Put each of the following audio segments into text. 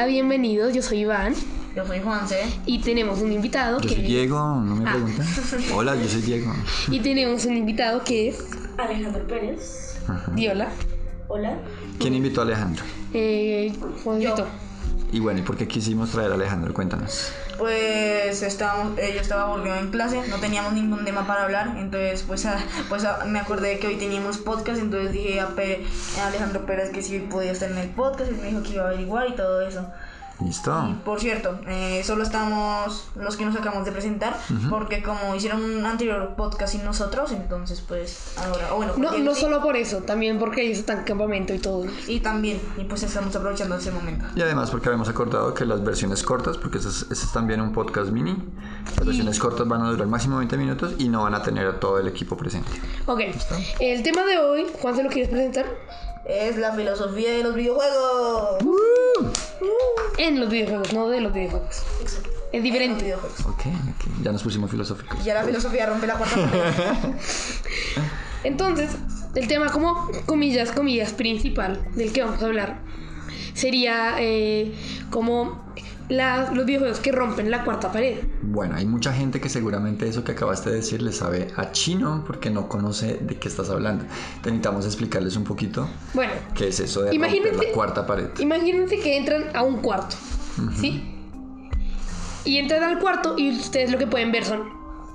Hola, bienvenidos, yo soy Iván Yo soy Juanse. y tenemos un invitado Yo que soy Diego, no me Ah. preguntan. Hola, yo soy Diego. y tenemos un invitado que es Alejandro Pérez. Diola. Hola. ¿Quién invitó a Alejandro? Eh, Juancito. Y bueno, ¿y por qué quisimos traer a Alejandro? Cuéntanos. Pues estábamos, eh, yo estaba aburrido en clase, no teníamos ningún tema para hablar, entonces pues, ah, pues ah, me acordé que hoy teníamos podcast, entonces dije a, Pe- a Alejandro Pérez que si podía estar en el podcast, él me dijo que iba a averiguar y todo eso. ¿Listo? Y por cierto, eh, solo estamos los que nos acabamos de presentar, porque como hicieron un anterior podcast sin nosotros, entonces pues ahora, o bueno, No, no sí, solo por eso, también porque ellos están en campamento y todo. y también, y pues estamos aprovechando ese momento. Y además porque habíamos acordado que las versiones cortas, porque ese es, también un podcast mini, las versiones cortas van a durar máximo 20 minutos y no van a tener a todo el equipo presente. Ok, el tema de hoy, Juan, ¿se lo quieres presentar? Es la filosofía de los videojuegos. En los videojuegos, no de los videojuegos. Es Los diferente. videojuegos. Ok, ok. Ya nos pusimos filosóficos. Ya la filosofía rompe la cuarta pared. Entonces, el tema como comillas, comillas, principal del que vamos a hablar sería eh, como los videojuegos que rompen la cuarta pared. Bueno, hay mucha gente que seguramente eso que acabaste de decir le sabe a chino porque no conoce de qué estás hablando. Te necesitamos explicarles un poquito Bueno, qué es eso de romper la cuarta pared. imagínense que entran a un cuarto, ¿sí? Y entran al cuarto y ustedes lo que pueden ver son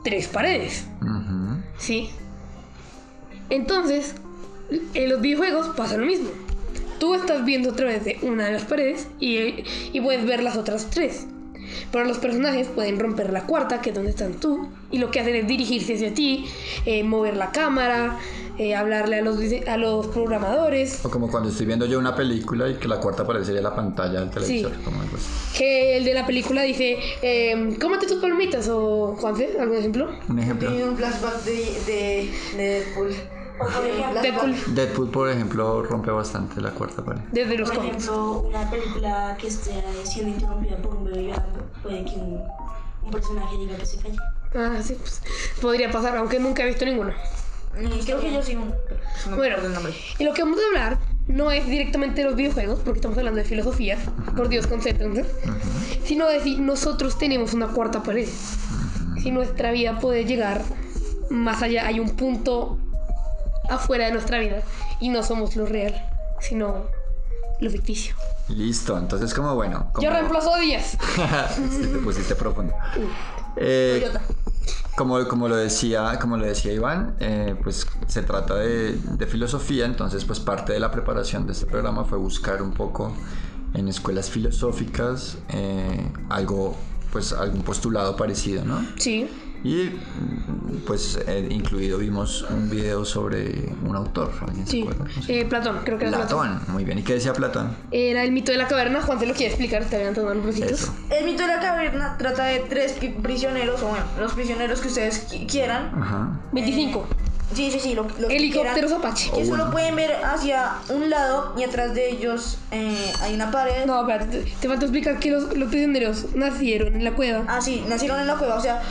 tres paredes. ¿sí? Entonces, en los videojuegos pasa lo mismo. Tú estás viendo a través de una de las paredes y, y puedes ver las otras tres. Pero los personajes pueden romper la cuarta, que es donde estás tú, y lo que hacen es dirigirse hacia ti, eh, mover la cámara, eh, hablarle a los, a los programadores. O como cuando estoy viendo yo una película y que la cuarta pared sería la pantalla del televisor. Como algo así. Que el de la película dice, eh, cómete tus palomitas, o Juanfe, ¿algún ejemplo? Un ejemplo. Tenía un flashback de, de, de Deadpool. Deadpool, Deadpool, por ejemplo, rompe bastante la cuarta pared. desde los por ejemplo, una película que esté siendo interrumpida por un bebé llorando, puede que un, un personaje diga que se calle. Ah, sí, pues, podría pasar, aunque nunca he visto ninguno. Creo que yo sí. un- No me Bueno, acuerdo el nombre. y lo que vamos a hablar no es directamente de los videojuegos, porque estamos hablando de filosofía, por Dios, concéntrense, sino de si nosotros tenemos una cuarta pared. Si nuestra vida puede llegar más allá, hay un punto afuera de nuestra vida y no somos lo real, sino lo ficticio. Listo, entonces como bueno. Como... Yo reemplazo a Díaz. sí, te pusiste profundo. Eh, como, como lo decía, como lo decía Iván, eh, pues se trata de, de filosofía, entonces pues parte de la preparación de este programa fue buscar un poco en escuelas filosóficas eh, algo, pues algún postulado parecido, ¿no? Sí. Y pues eh, incluido vimos un video sobre un autor, ¿alguien se Sí, acuerda? No sé. eh, Platón, creo que era Platón. Platón, muy bien. ¿Y qué decía Platón? Era el mito de la caverna, Juan se lo quiere explicar, está levantando los bracitos. Eso. El mito de la caverna trata de tres prisioneros, o bueno, los prisioneros que ustedes qui- quieran. Ajá. 25. Sí, sí, sí, lo, lo que Helicópteros quieran, Apache. Que solo pueden ver hacia un lado y atrás de ellos eh, hay una pared. No, espérate, te, te falta explicar que los, los prisioneros nacieron en la cueva. Ah, sí, nacieron en la cueva, o sea,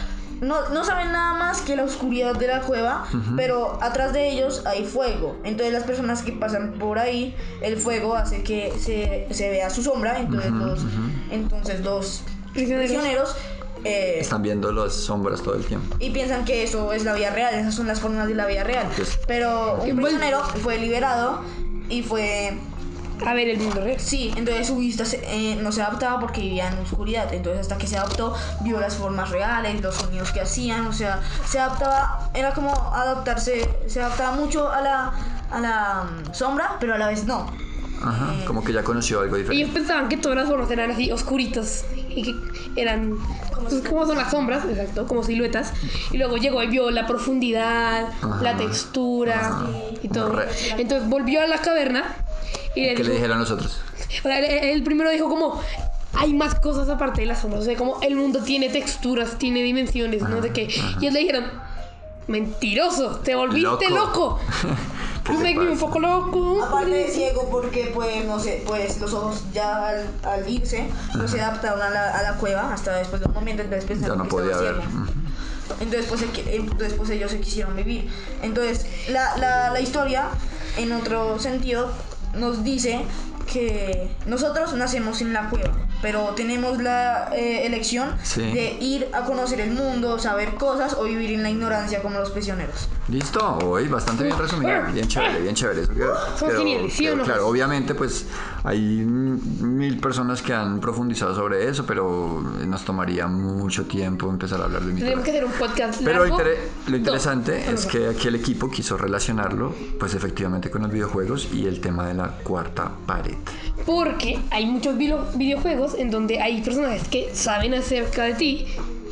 no, no saben nada más que la oscuridad de la cueva, pero atrás de ellos hay fuego. Entonces las personas que pasan por ahí, el fuego hace que se, se vea su sombra, entonces los, entonces los Prisioneros. prisioneros eh, Están viendo las sombras todo el tiempo. y piensan que eso es la vida real, esas son las formas de la vida real. Pues- Pero un prisionero fue liberado y fue A ver, el mundo real. Sí, entonces su vista se- eh, no se adaptaba porque vivía en oscuridad. Entonces hasta que se adaptó, vio las formas reales, los sonidos que hacían, o sea, se adaptaba, era como adaptarse, se adaptaba mucho a la, a la mm, sombra, pero a la vez no. Ajá, Eh, como que ya conoció algo Ellos diferente. pensaban que todas las formas eran así, oscuritas. Y que eran. Pues, como son las sombras, exacto, como siluetas. Y luego llegó y vio la profundidad, Ajá. la textura Ajá. y todo. Entonces volvió a la caverna y le ¿Qué dijo. le dijeron a nosotros? o sea, él, él primero dijo como. Hay más cosas aparte de las sombras. O sea, como el mundo tiene texturas, tiene dimensiones, no sé qué. Y ellos le dijeron. Mentiroso, te volviste loco. Loco. ¿Qué You te make me un poco loco. Aparte de ciego porque pues no sé, pues los ojos ya al, al irse no se adaptaron a la, a la cueva hasta después de un momento entonces Ya pensaron no que podía ver. Entonces pues, entonces, pues, ellos se quisieron vivir. Entonces la, la, la historia, en otro sentido, nos dice que nosotros nacemos en la cueva, pero tenemos la eh, elección Sí. de ir a conocer el mundo, saber cosas o vivir en la ignorancia como los prisioneros. Listo, hoy bastante bien resumido, bien chévere, bien chévere. Eso quedó- Son quedó- geniales, ¿sí o quedó no? Claro, obviamente pues hay mil personas que han profundizado sobre eso, pero nos tomaría mucho tiempo empezar a hablar de Tenemos mitología. que hacer un podcast Pero lo, largo. intere- lo No, interesante no, es que aquí el equipo quiso relacionarlo pues efectivamente con los videojuegos y el tema de la cuarta pared. Porque hay muchos videojuegos en donde hay personajes que saben acerca de ti,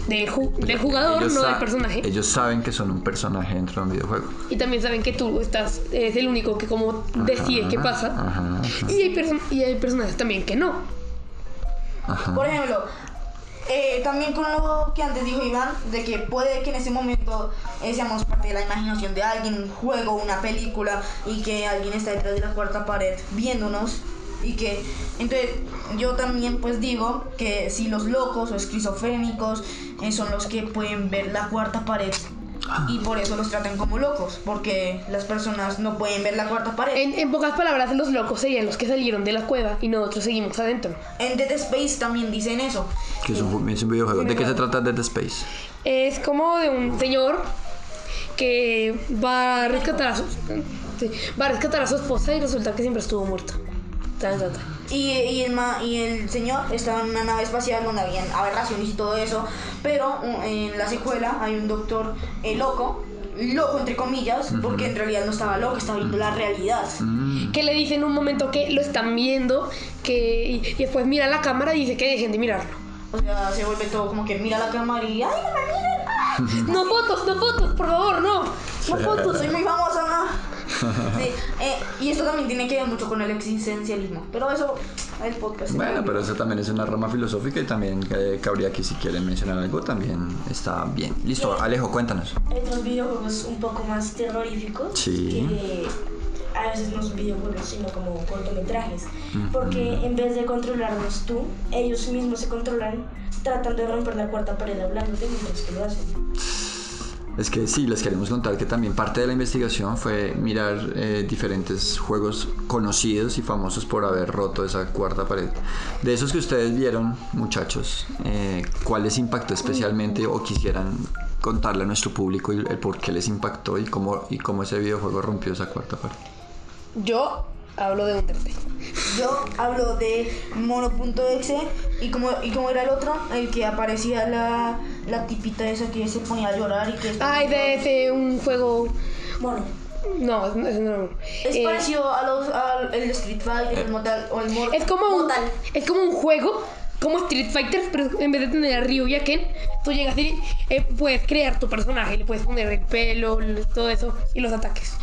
del, ju- del jugador, Ellos no del personaje. Ellos saben que son un personaje dentro de un videojuego. Y también saben que tú estás, eres el único que como decide qué pasa. Ajá, ajá, Y hay, y hay personajes también que no. ajá. Por ejemplo, eh, también con lo que antes dijo Iván, de que puede que en ese momento eh, seamos parte de la imaginación de alguien, un juego, una película, y que alguien está detrás de la cuarta pared viéndonos. Y que, entonces, yo también pues digo que si los locos o esquizofrénicos eh, son los que pueden ver la cuarta pared y por eso los tratan como locos, porque las personas no pueden ver la cuarta pared. En, en pocas palabras, los locos serían los que salieron de la cueva y nosotros seguimos adentro. En Dead Space también dicen eso. Que es un, es un videojuego. ¿De qué se trata Dead Space? Es como de un señor que va a rescatar a su, va a rescatar a su esposa y resulta que siempre estuvo muerta. Y, y el, ma- y el señor estaba en una nave espacial donde habían aberraciones y todo eso, pero uh, en la secuela hay un doctor eh, loco, loco entre comillas, porque en realidad no estaba loco, estaba viendo la realidad. Que le dice en un momento que lo están viendo que, y, y después mira la cámara y dice que dejen de mirarlo. O sea, se vuelve todo como que mira la cámara y ¡ay, no me miren! ¡Ah! No fotos, no fotos, por favor, no. No fotos. Soy muy famosa, ¿no? Sí, eh, y esto también tiene que ver mucho con el existencialismo, pero eso el podcast. Bueno, pero eso también es una rama filosófica y también eh, cabría que si quieren mencionar algo también está bien. Listo, Alejo, cuéntanos. Hay otros videojuegos un poco más terroríficos Sí. que a veces no son videojuegos sino como cortometrajes porque en vez de controlarlos tú ellos mismos se controlan tratando de romper la cuarta pared hablándote mientras que lo hacen Es que sí, les queremos contar que también parte de la investigación fue mirar eh, diferentes juegos conocidos y famosos por haber roto esa cuarta pared. De esos que ustedes vieron, muchachos, eh, ¿cuál les impactó especialmente o quisieran contarle a nuestro público el, el por qué les impactó y cómo, y cómo ese videojuego rompió esa cuarta pared? Yo hablo de Undertale. Yo hablo de mono.exe y como, y como era el otro, el que aparecía la, la tipita esa que se ponía a llorar y que... Ay, de ese un juego. bueno No, es, es- no. Es Eh, parecido a los, al el Street Fighter, el Mortal, o el Mor- es como un, Mortal. es como un juego, como Street Fighter, pero en vez de tener a Ryu y a Ken, tú llegas y eh, puedes crear tu personaje, le puedes poner el pelo, todo eso y los ataques.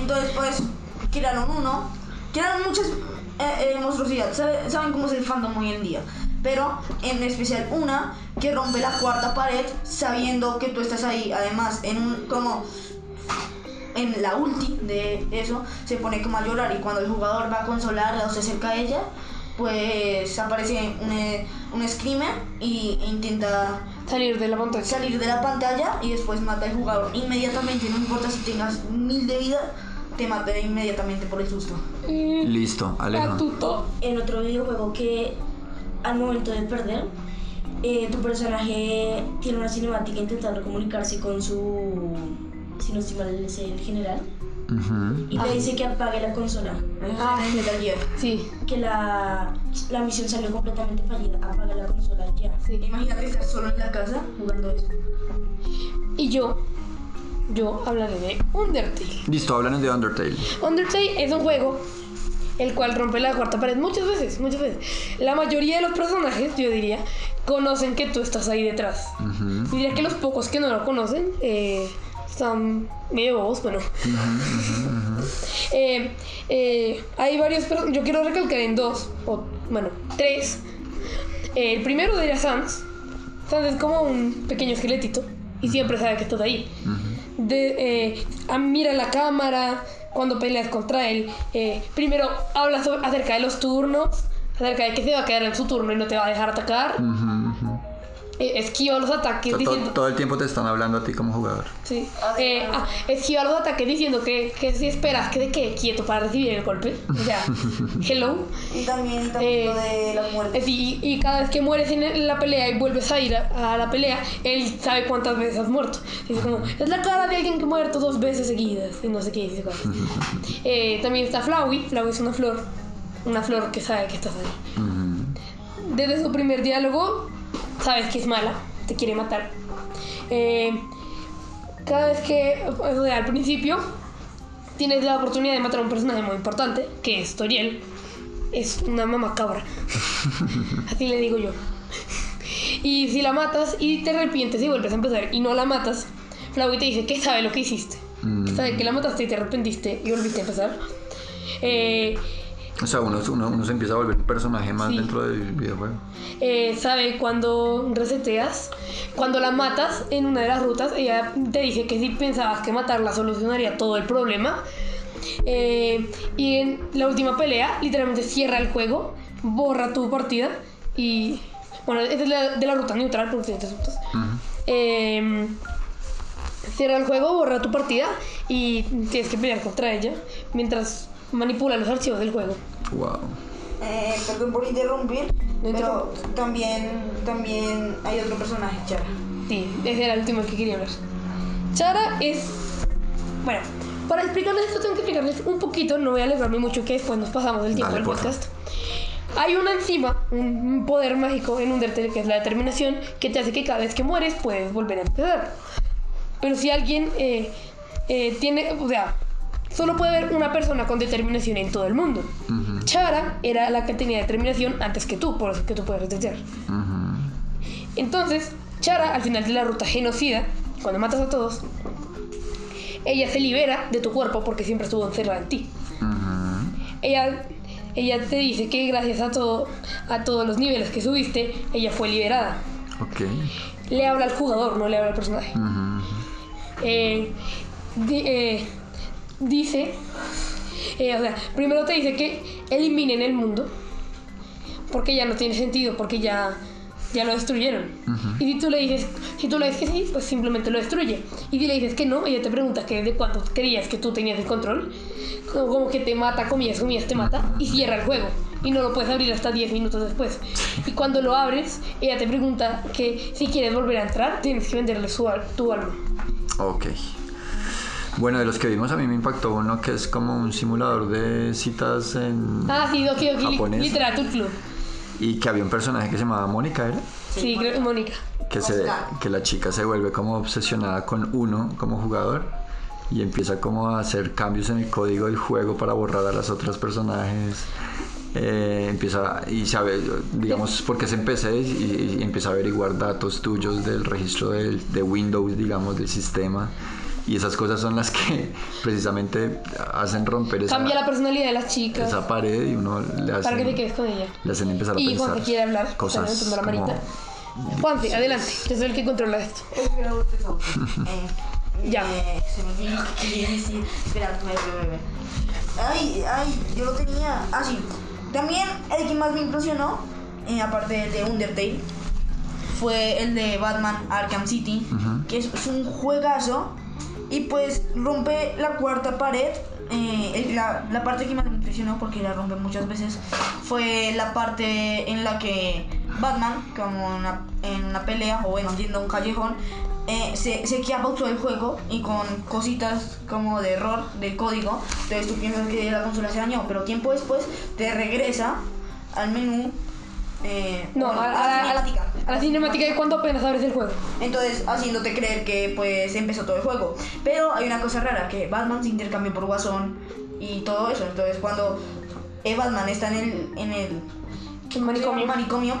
Entonces, pues, crearon uno, crearon muchas eh, eh, monstruosidades. ¿Sabe- ¿Saben cómo es el fandom hoy en día? Pero en especial una que rompe la cuarta pared sabiendo que tú estás ahí. Además, en un como en la ulti de eso se pone como a llorar y cuando el jugador va a consolarla o se acerca a ella, pues aparece un, eh, un screamer y e intenta Salir de la pantalla. salir de la pantalla y después mata al jugador inmediatamente, no importa si tengas mil de vida, te mata inmediatamente por el susto. Mm, Listo, Alejo. Patuto. en otro videojuego que al momento de perder eh, tu personaje tiene una cinemática intentando comunicarse con su si no estoy mal es el general y le dice que apague la consola Ah, Gear. Sí, que la, la misión salió completamente fallida apaga la consola ya sí. Imagínate estar solo en la casa jugando eso. Y yo, yo hablaré de Undertale. Listo, háblanos de Undertale. Undertale es un juego el cual rompe la cuarta pared muchas veces, muchas veces. La mayoría de los personajes, yo diría, conocen que tú estás ahí detrás. Diría que los pocos que no lo conocen eh, están medio bobos, bueno. Eh, eh, hay varios, yo quiero recalcar en dos, o bueno, tres. Eh, el primero diría Sans. Sans es como un pequeño esqueletito y siempre sabe que estás ahí. De, eh, ah, mira la cámara cuando peleas contra él. eh, primero habla acerca de los turnos, acerca de que se va a quedar en su turno y no te va a dejar atacar. Esquiva los ataques O sea, to- diciendo... todo el tiempo te están hablando a ti como jugador. Sí. Eh, ah, esquiva los ataques diciendo que, que si esperas que te quede quieto para recibir el golpe. O sea, hello. Y también, también Eh, lo de las muertes. Es decir, y, y cada vez que mueres en la pelea y vuelves a ir a, a la pelea, él sabe cuántas veces has muerto. Dice como, es la cara de alguien que ha muerto dos veces seguidas. Y no sé qué dice. Eh, también está Flowey. Flowey es una flor. Una flor que sabe que estás ahí. Desde su primer diálogo, sabes que es mala, te quiere matar. Eh, cada vez que, o sea, al principio, tienes la oportunidad de matar a un personaje muy importante, que es Toriel. Es una mamá cabra. Así le digo yo. Y si la matas y te arrepientes y vuelves a empezar y no la matas, Flowey te dice que sabe lo que hiciste. Que sabe que la mataste y te arrepentiste y volviste a empezar. Eh, O sea, uno, uno, uno se empieza a volver un personaje más Sí. dentro del videojuego. eh, sabe cuando reseteas, cuando la matas en una de las rutas, ella te dice que si pensabas que matarla solucionaría todo el problema. Eh, y en la última pelea, literalmente cierra el juego, borra tu partida y. Bueno, es la- de la ruta neutral, porque tiene tres rutas. Eh, cierra el juego, borra tu partida y tienes que pelear contra ella mientras manipula los archivos del juego. Wow. Eh, perdón por interrumpir, No pero también, también hay otro personaje, Chara. Sí, ese era el último que quería hablar. Chara es. Bueno, para explicarles esto tengo que explicarles un poquito, no voy a alegrarme mucho que después nos pasamos del tiempo del podcast. Hay una enzima, un poder mágico en Undertale que es la determinación, que te hace que cada vez que mueres puedes volver a empezar. Pero si alguien eh, eh, tiene, o sea, solo puede haber una persona con determinación en todo el mundo. Chara era la que tenía determinación antes que tú, por eso que tú puedes. Ujú. Entonces, Chara, al final de la ruta genocida, cuando matas a todos, ella se libera de tu cuerpo porque siempre estuvo encerrada en ti. Ella, ella te dice que gracias a, todo, a todos los niveles que subiste, ella fue liberada. Ok. Le habla al jugador, no le habla al personaje. Eh, eh, dice, eh, o sea, primero te dice que eliminen el mundo, porque ya no tiene sentido, porque ya, ya lo destruyeron. Y si tú le dices, si tú le dices que sí, pues simplemente lo destruye. Y si le dices que no, ella te pregunta que de cuánto creías que tú tenías el control, como que te mata, comillas, comillas, te mata y cierra el juego. Y no lo puedes abrir hasta 10 minutos después. Y cuando lo abres, ella te pregunta que si quieres volver a entrar, tienes que venderle su, tu alma. Ok. Bueno, de los que vimos a mí me impactó uno que es como un simulador de citas en... Ah, sí, Doki Doki Li- Japonés. Literature Club. Y que había un personaje que se llamaba Mónica, ¿era? Sí, creo que Mónica. Que, se, que la chica se vuelve como obsesionada con uno como jugador y empieza como a hacer cambios en el código del juego para borrar a las otras personajes. Eh, empieza y sabe, digamos, porque en PC y, y empieza a averiguar datos tuyos del registro del- de Windows, digamos, del sistema. Y esas cosas son las que precisamente hacen romper esa, Cambia la personalidad de las chicas esa pared y uno le para que te hacen, quedes con ella. le hacen empezar a Y pensar Juanfe quiere hablar, cosas como-. Juanfe, adelante, yo soy el que controla esto. Eh, Ya. eh, se me olvidó que quería decir. Espera, bebé, bebé. Ay, ay, yo lo tenía. Ah, sí. También el que más me impresionó, eh, aparte del de Undertale, fue el de Batman Arkham City, Ujú. que es, es un juegazo y pues rompe la cuarta pared. Eh, la, la parte que más me impresionó, porque la rompe muchas veces, fue la parte en la que Batman, como en una, en una pelea o bueno, yendo a un callejón, eh, se, se queda pausado el juego y con cositas como de error del código, entonces tú piensas que la consola se dañó, pero tiempo después te regresa al menú. eh, No, a la, a la cinemática de cuando apenas abres el juego. entonces, haciéndote creer que pues empezó todo el juego. Pero hay una cosa rara, que Batman se intercambió por Guasón y todo eso. Entonces, cuando eh, Batman está en el, en el El manicomio. manicomio,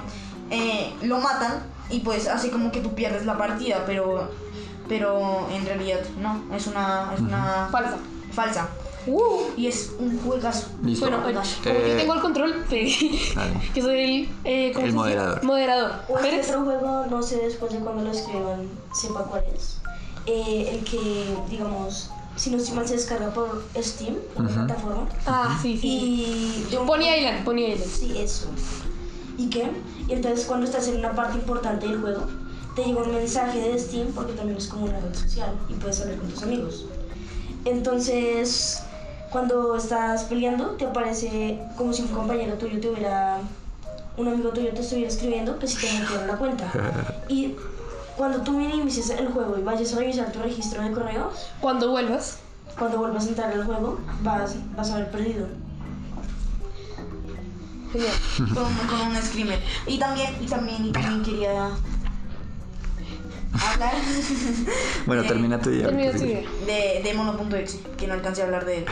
eh, lo matan y pues hace como que tú pierdes la partida, pero pero en realidad no, es una, es una Falsa. falsa. Uh. Y es un juegazo. Listo. Bueno, eh, como yo Eh, tengo el control, dale. que soy el, eh, ¿cómo El se dice? moderador. Moderador. Este otro juego, no sé después de cuando lo escriban, sepa cuál es. Eh, el que, digamos, si no estoy mal, se descarga por Steam, en la plataforma. Ah, sí, sí. Y un- Pony Island, Pony Island. Sí, eso. ¿Y qué? Y entonces cuando estás en una parte importante del juego, te llega un mensaje de Steam porque también es como una red social y puedes hablar con tus amigos. Entonces, cuando estás peleando, te aparece como si un compañero tuyo te hubiera, un amigo tuyo te estuviera escribiendo que si te metieron la cuenta. Y cuando tú inicies el juego y vayas a revisar tu registro de correo, Cuando vuelvas, cuando vuelvas a entrar al juego, vas, vas a haber perdido. genial. con, con un screamer. Y también, y también, y también quería hablar Bueno, de- termina tu idea. Termina tu idea. de, de Mono.exe, que no alcancé a hablar de él.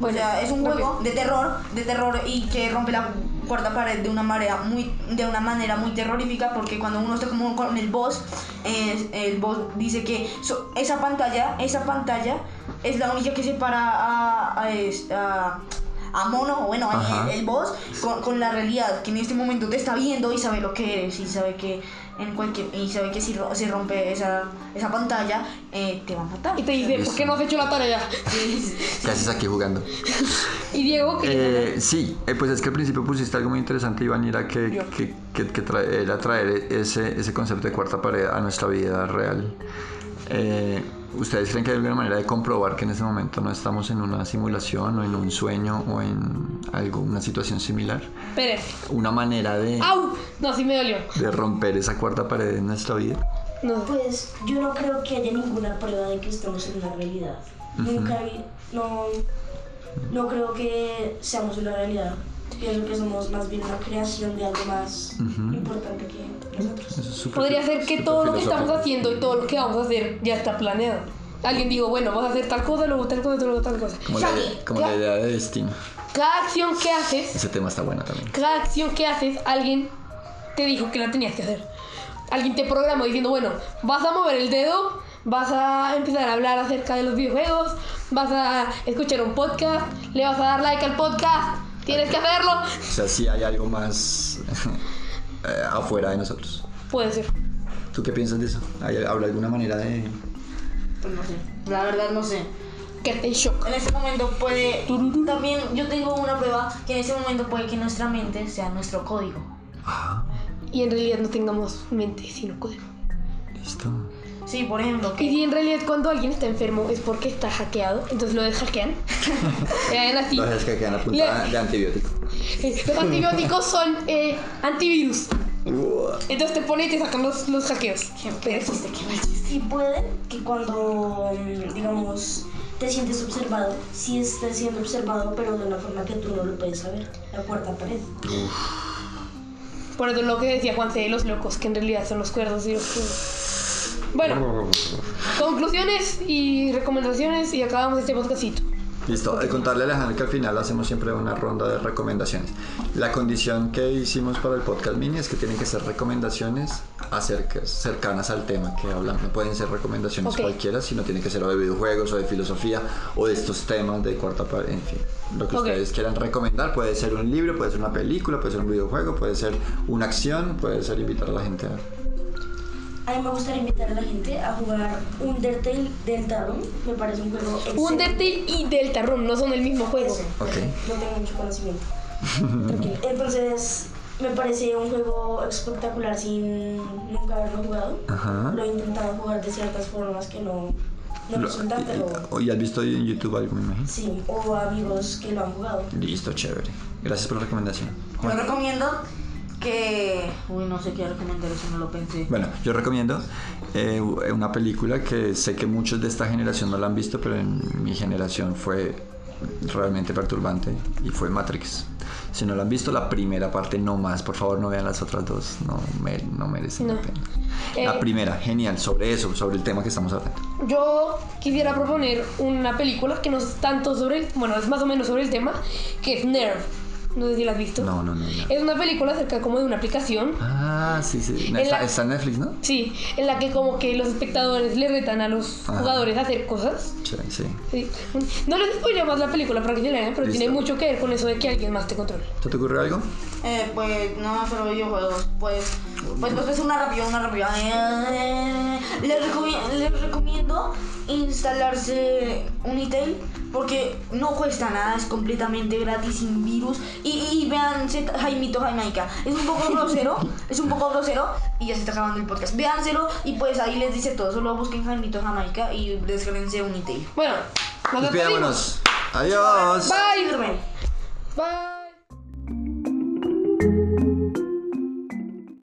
Bueno, o sea, es un rápido. juego de terror, de terror y que rompe la cuarta pared de una manera muy, de una manera muy terrorífica porque cuando uno está como con el boss, eh, el boss dice que so- esa pantalla, esa pantalla es la única que separa a, a, a- a Mono, o bueno, el, el boss con, con la realidad, que en este momento te está viendo y sabe lo que eres y sabe que en cualquier y sabe que si ro- se rompe esa, esa pantalla eh, te va a matar. Y te dice, ¿por qué no has hecho la tarea? ¿Qué haces aquí jugando? Y Diego, ¿qué Eh, sí, eh, pues es que al principio pusiste algo muy interesante, Iván, y era que, que, que, que trae- era traer ese, ese concepto de cuarta pared a nuestra vida real. Eh, ¿Ustedes creen que hay alguna manera de comprobar que en ese momento no estamos en una simulación o en un sueño o en algo, una situación similar? Espérate. Una manera de, ¡Au! No, sí me dolió. de romper esa cuarta pared en nuestra vida. No. Pues yo no creo que haya ninguna prueba de que estemos en una realidad. Nunca hay, no, no creo que seamos una realidad. Pienso que somos más bien una creación de algo más importante que nosotros. Eso es súper Podría ser que todo lo que estamos haciendo y todo lo que vamos a hacer ya está planeado. Alguien dijo, bueno, vas a hacer tal cosa, luego tal cosa, luego tal cosa. Como, la, como la idea de destino. Cada acción que haces, Ese tema está bueno también. cada acción que haces, alguien te dijo que la tenías que hacer. Alguien te programó diciendo, bueno, vas a mover el dedo, vas a empezar a hablar acerca de los videojuegos, vas a escuchar un podcast, le vas a dar like al podcast, tienes que hacerlo. O sea, sí hay algo más eh, afuera de nosotros. Puede ser. ¿Tú qué piensas de eso? ¿Hay, ¿Habla alguna manera de...? Pues no sé, la verdad no sé. Quédate en shock. En este momento puede. También yo tengo una prueba que en este momento puede que nuestra mente sea nuestro código. Y en realidad no tengamos mente, sino código. Listo. Sí, por ejemplo, Y que. en realidad cuando alguien está enfermo es porque está hackeado, entonces lo deshackean. Hagan así. Que quedan a punta de antibiótico. Eh, Los antibióticos son eh, antivirus. Entonces te ponen y te sacan los, los hackeos. Pero- Y puede que cuando, mm, digamos, te sientes observado, sí estés siendo observado, pero de una forma que tú no lo puedes saber. La cuarta pared. Por eso lo que decía Juan C. de los locos, que en realidad son los cuerdos y los que... Bueno, conclusiones y recomendaciones y acabamos este podcastito. Listo, al contarle a Alejandro que al final hacemos siempre una ronda de recomendaciones. La condición que hicimos para el podcast mini es que tienen que ser recomendaciones acerca, cercanas al tema que hablan. No pueden ser recomendaciones Ok. cualquiera, sino tiene que ser o de videojuegos o de filosofía o de estos temas de cuarta pared, en fin. Lo que Ok. ustedes quieran recomendar puede ser un libro, puede ser una película, puede ser un videojuego, puede ser una acción, puede ser invitar a la gente a... A mí me gustaría invitar a la gente a jugar Undertale Deltarune. Me parece un juego excelente. Undertale y Deltarune no son el mismo juego. Ese, Ok. No tengo mucho conocimiento. Entonces, me parece un juego espectacular sin nunca haberlo jugado. Ajá. Lo he intentado jugar de ciertas formas que no, no Lo- resultan, pero y, y has visto en YouTube algo, me imagino. sí, o amigos que lo han jugado. Listo, chévere. Gracias por la recomendación. Yo recomiendo que. Uy, no sé qué recomendar, eso no lo pensé. Bueno, yo recomiendo eh, una película que sé que muchos de esta generación no la han visto, pero en mi generación fue realmente perturbante y fue Matrix. Si no la han visto, la primera parte no más, por favor no vean las otras dos, no, mere- no merecen No. la pena. Eh, La primera, genial, sobre eso, sobre el tema que estamos hablando. Yo quisiera proponer una película que no es tanto sobre el, bueno, es más o menos sobre el tema, que es Nerve. No sé si la has visto. No, no, no. no. Es una película acerca como de una aplicación Ah, sí, sí. En Está, la- está en Netflix, ¿no? Sí, en la que como que los espectadores le retan a los Ajá. jugadores a hacer cosas. Sí, sí. Sí. No les spoileo más la película para que se la vean, pero Listo. tiene mucho que ver con eso de que alguien más te controle. ¿Se te ocurrió algo? Eh, pues no, solo videojuegos. Pues Pues, pues, pues una rápida, una rápida. Eh, les, recomi- les recomiendo instalarse Unitel porque no cuesta nada, es completamente gratis, sin virus. Y, y véanse Jaimito Jamaica. Es un poco grosero, es un poco grosero y ya se está acabando el podcast. Véanselo y pues ahí les dice todo. Solo busquen Jaimito Jamaica y descarguense Unitel. Bueno, nos despedimos. Adiós. Bye. Bye.